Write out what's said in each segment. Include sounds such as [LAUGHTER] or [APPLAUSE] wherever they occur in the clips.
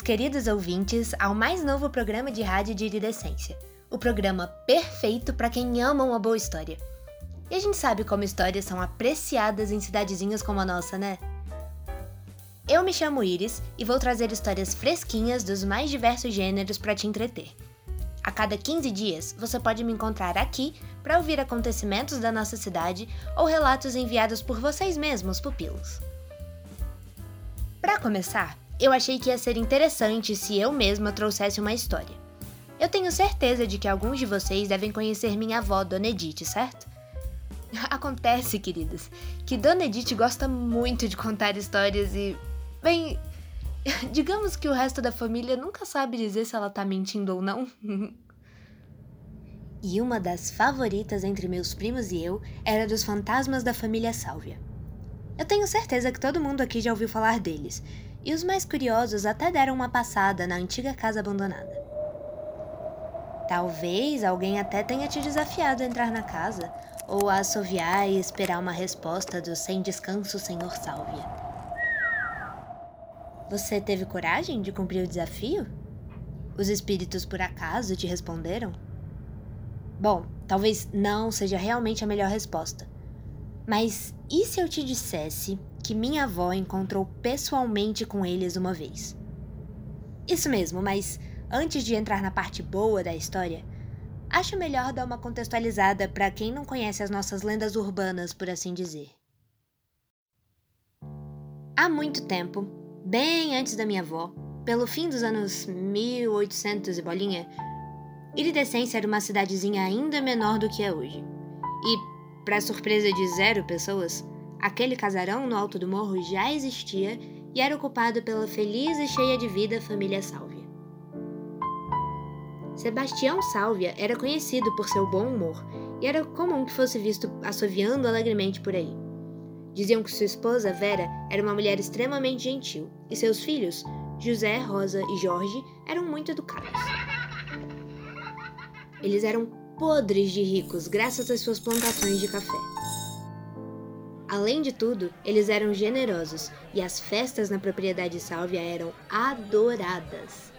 Bem-vindos, queridos ouvintes, ao mais novo programa de rádio de iridescência. O programa perfeito para quem ama uma boa história. E a gente sabe como histórias são apreciadas em cidadezinhas como a nossa, né? Eu me chamo Iris e vou trazer histórias fresquinhas dos mais diversos gêneros para te entreter. A cada 15 dias, você pode me encontrar aqui para ouvir acontecimentos da nossa cidade ou relatos enviados por vocês mesmos, pupilos. Para começar, eu achei que ia ser interessante se eu mesma trouxesse uma história. Eu tenho certeza de que alguns de vocês devem conhecer minha avó, Dona Edith, certo? [LAUGHS] Acontece, queridas, que Dona Edith gosta muito de contar histórias e. Bem. [LAUGHS] Digamos que o resto da família nunca sabe dizer se ela tá mentindo ou não. [LAUGHS] e uma das favoritas entre meus primos e eu era dos fantasmas da família Sálvia. Eu tenho certeza que todo mundo aqui já ouviu falar deles, e os mais curiosos até deram uma passada na antiga casa abandonada. Talvez alguém até tenha te desafiado a entrar na casa, ou a assoviar e esperar uma resposta do sem descanso, senhor Sálvia. Você teve coragem de cumprir o desafio? Os espíritos por acaso te responderam? Bom, talvez não seja realmente a melhor resposta. Mas e se eu te dissesse que minha avó encontrou pessoalmente com eles uma vez? Isso mesmo, mas antes de entrar na parte boa da história, acho melhor dar uma contextualizada para quem não conhece as nossas lendas urbanas, por assim dizer. Há muito tempo, bem antes da minha avó, pelo fim dos anos 1800 e bolinha, Iridescência era uma cidadezinha ainda menor do que é hoje. Para surpresa de zero pessoas, aquele casarão no alto do morro já existia e era ocupado pela feliz e cheia de vida família Sálvia. Sebastião Sálvia era conhecido por seu bom humor e era comum que fosse visto assoviando alegremente por aí. Diziam que sua esposa, Vera, era uma mulher extremamente gentil e seus filhos, José, Rosa e Jorge, eram muito educados. Eles eram podres de ricos graças às suas plantações de café. Além de tudo, eles eram generosos e as festas na propriedade Sálvia eram adoradas.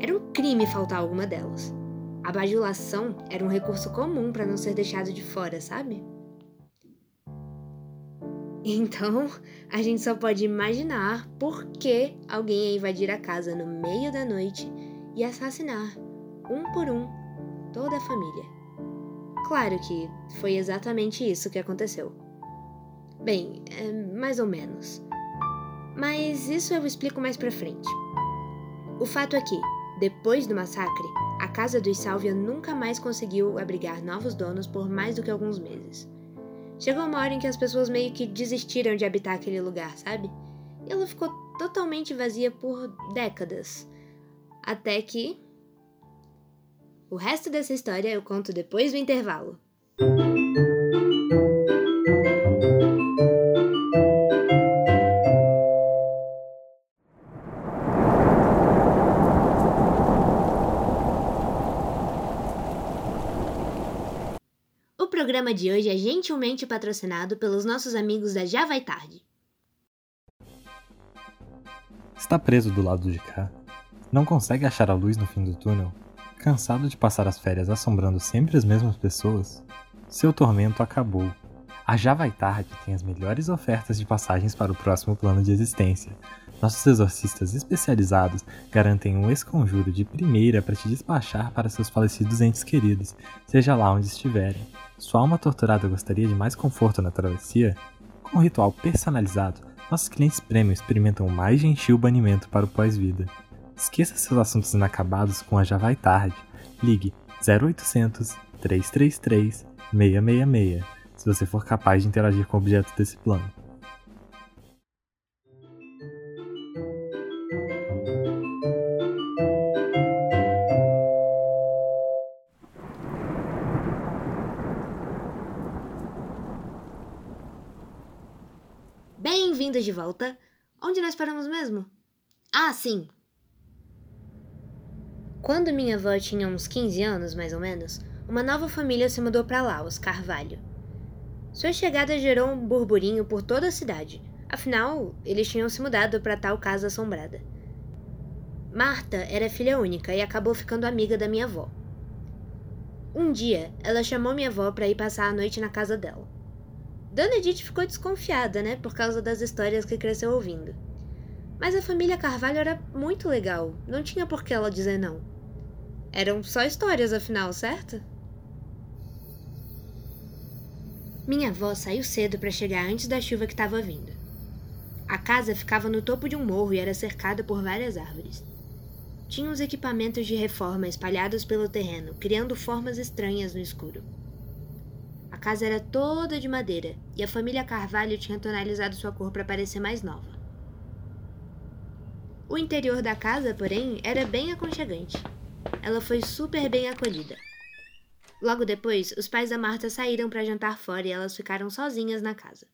Era um crime faltar alguma delas. A bajulação era um recurso comum para não ser deixado de fora, sabe? Então, a gente só pode imaginar por que alguém ia invadir a casa no meio da noite e assassinar, um por um, toda a família. Claro que foi exatamente isso que aconteceu. Bem, é mais ou menos. Mas isso eu explico mais pra frente. O fato é que, depois do massacre, a casa dos Sálvia nunca mais conseguiu abrigar novos donos por mais do que alguns meses. Chegou uma hora em que as pessoas meio que desistiram de habitar aquele lugar, sabe? E ela ficou totalmente vazia por décadas. Até que, o resto dessa história eu conto depois do intervalo. O programa de hoje é gentilmente patrocinado pelos nossos amigos da Já Vai Tarde. Está preso do lado de cá. Não consegue achar a luz no fim do túnel? Cansado de passar as férias assombrando sempre as mesmas pessoas, seu tormento acabou. A Já Vai Tarde tem as melhores ofertas de passagens para o próximo plano de existência. Nossos exorcistas especializados garantem um esconjuro de primeira para te despachar para seus falecidos entes queridos, seja lá onde estiverem. Sua alma torturada gostaria de mais conforto na travessia? Com um ritual personalizado, nossos clientes premium experimentam o mais gentil banimento para o pós-vida. Esqueça seus assuntos inacabados com a Já Vai Tarde. Ligue 0800 333 666 se você for capaz de interagir com o objeto desse plano. Bem-vindos de volta. Onde nós paramos mesmo? Ah, sim, quando minha avó tinha uns 15 anos, mais ou menos, uma nova família se mudou para lá, os Carvalho. Sua chegada gerou um burburinho por toda a cidade, afinal, eles tinham se mudado para tal casa assombrada. Marta era filha única e acabou ficando amiga da minha avó. Um dia, ela chamou minha avó para ir passar a noite na casa dela. Dona Edith ficou desconfiada, né, por causa das histórias que cresceu ouvindo. Mas a família Carvalho era muito legal, não tinha por que ela dizer não. Eram só histórias, afinal, certo? Minha avó saiu cedo para chegar antes da chuva que estava vindo. A casa ficava no topo de um morro e era cercada por várias árvores. Tinha os equipamentos de reforma espalhados pelo terreno, criando formas estranhas no escuro. A casa era toda de madeira e a família Carvalho tinha tonalizado sua cor para parecer mais nova. O interior da casa, porém, era bem aconchegante. Ela foi super bem acolhida. Logo depois, os pais da Marta saíram para jantar fora e elas ficaram sozinhas na casa.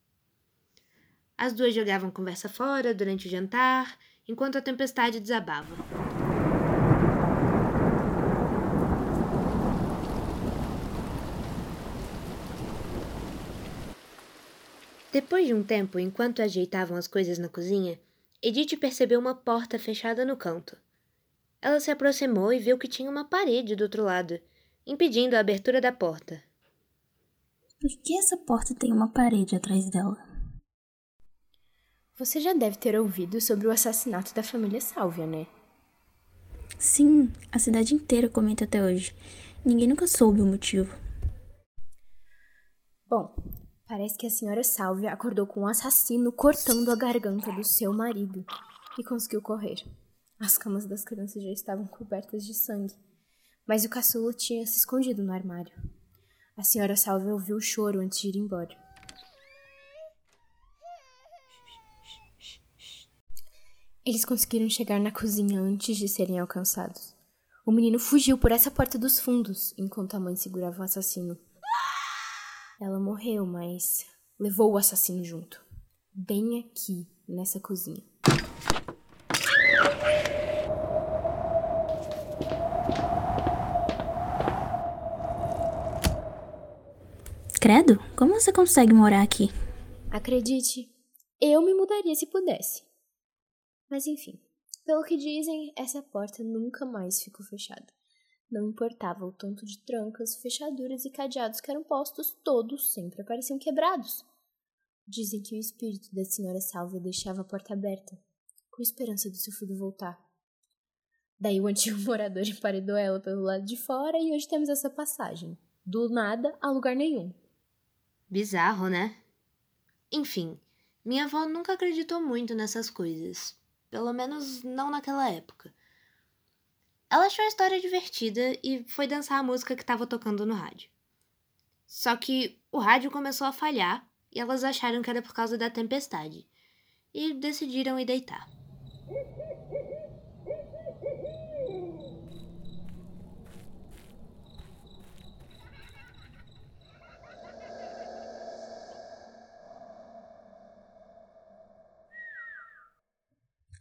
As duas jogavam conversa fora durante o jantar, enquanto a tempestade desabava. Depois de um tempo, enquanto ajeitavam as coisas na cozinha, Edith percebeu uma porta fechada no canto. Ela se aproximou e viu que tinha uma parede do outro lado, impedindo a abertura da porta. Por que essa porta tem uma parede atrás dela? Você já deve ter ouvido sobre o assassinato da família Sálvia, né? Sim, a cidade inteira comenta até hoje. Ninguém nunca soube o motivo. Bom, parece que a senhora Sálvia acordou com um assassino cortando a garganta do seu marido e conseguiu correr. As camas das crianças já estavam cobertas de sangue mas o caçula tinha se escondido no armário. A senhora Salve ouviu o choro antes de ir embora. Eles conseguiram chegar na cozinha antes de serem alcançados. O menino fugiu por essa porta dos fundos, enquanto a mãe segurava o assassino. Ela morreu, mas levou o assassino junto. Bem aqui, nessa cozinha. Credo, como você consegue morar aqui? Acredite, eu me mudaria se pudesse. Mas enfim, pelo que dizem, essa porta nunca mais ficou fechada. Não importava o tanto de trancas, fechaduras e cadeados que eram postos, todos sempre apareciam quebrados. Dizem que o espírito da senhora Salva deixava a porta aberta, com esperança do seu filho voltar. Daí o antigo [LAUGHS] morador emparedou ela pelo lado de fora e hoje temos essa passagem. Do nada a lugar nenhum. Bizarro, né? Enfim, minha avó nunca acreditou muito nessas coisas. Pelo menos não naquela época. Ela achou a história divertida e foi dançar a música que estava tocando no rádio. Só que o rádio começou a falhar e elas acharam que era por causa da tempestade e decidiram ir deitar.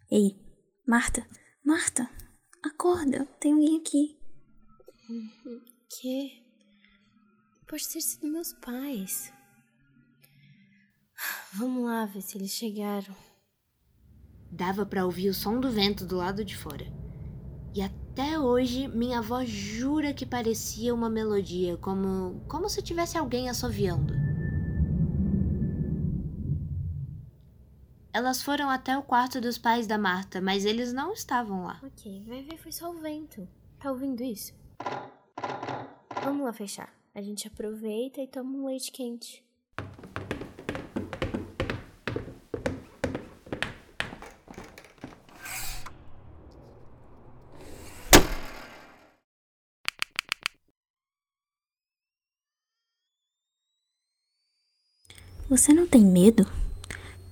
Ei, Marta, Marta, acorda, tem alguém aqui. [LAUGHS] Que? Pode ter sido meus pais. Vamos lá ver se eles chegaram. Dava para ouvir o som do vento do lado de fora. E até hoje minha avó jura que parecia uma melodia, como como se tivesse alguém assoviando. Elas foram até o quarto dos pais da Marta, mas eles não estavam lá. Ok, vai ver, foi só o vento. Tá ouvindo isso? Vamos lá fechar. A gente aproveita e toma um leite quente. Você não tem medo?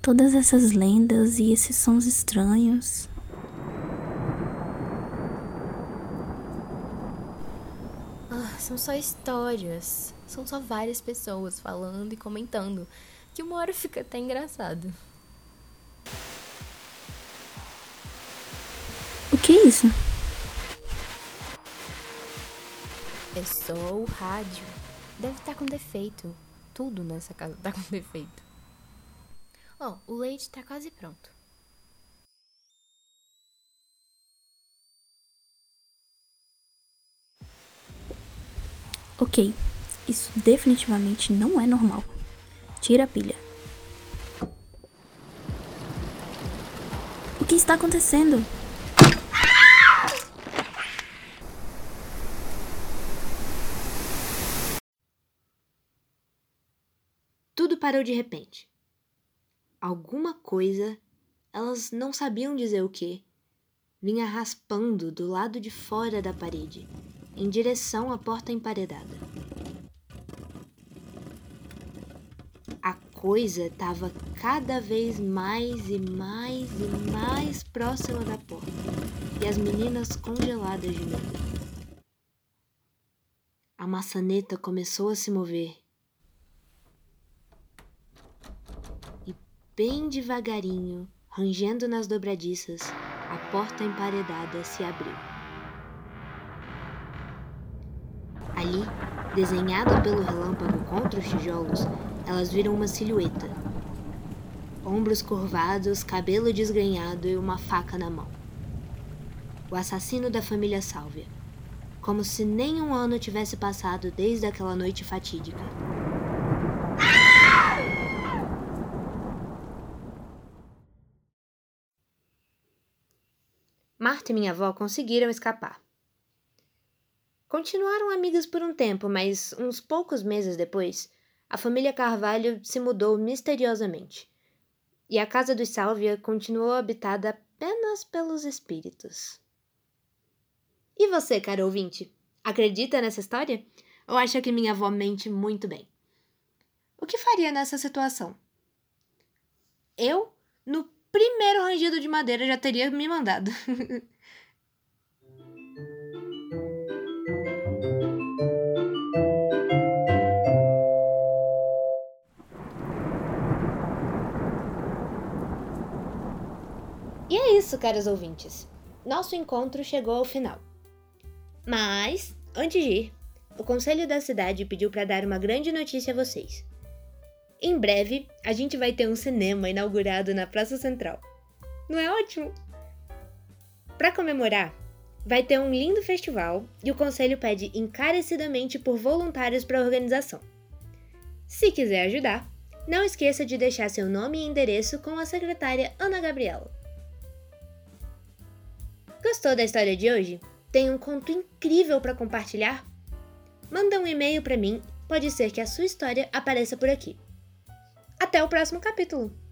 Todas essas lendas e esses sons estranhos. Ah, são só histórias. São só várias pessoas falando e comentando. Que uma hora fica até engraçado. O que é isso? É só o rádio. Deve estar com defeito. Tudo nessa casa tá com [LAUGHS] defeito. Ó, oh, o leite tá quase pronto. Ok, isso definitivamente não é normal. Tira a pilha. O que está acontecendo? Tudo parou de repente. Alguma coisa, elas não sabiam dizer o que, vinha raspando do lado de fora da parede, em direção à porta emparedada. A coisa estava cada vez mais e mais e mais próxima da porta, e as meninas congeladas de medo. A maçaneta começou a se mover. E bem devagarinho, rangendo nas dobradiças, a porta emparedada se abriu. Ali, desenhada pelo relâmpago contra os tijolos, elas viram uma silhueta. Ombros curvados, cabelo desgrenhado e uma faca na mão. O assassino da família Sálvia. Como se nem um ano tivesse passado desde aquela noite fatídica. Marta e minha avó conseguiram escapar. Continuaram amigas por um tempo, mas uns poucos meses depois, a família Carvalho se mudou misteriosamente. E a casa dos Sálvia continuou habitada apenas pelos espíritos. E você, caro ouvinte, acredita nessa história? Ou acha que minha avó mente muito bem? O que faria nessa situação? Eu, no primeiro rangido de madeira, já teria me mandado. [LAUGHS] E é isso, caros ouvintes. Nosso encontro chegou ao final. Mas, antes de ir, o Conselho da Cidade pediu para dar uma grande notícia a vocês. Em breve, a gente vai ter um cinema inaugurado na Praça Central. Não é ótimo? Para comemorar, vai ter um lindo festival e o conselho pede encarecidamente por voluntários para a organização. Se quiser ajudar, não esqueça de deixar seu nome e endereço com a secretária Ana Gabriela. Gostou da história de hoje? Tem um conto incrível para compartilhar? Manda um e-mail para mim, pode ser que a sua história apareça por aqui. Até o próximo capítulo!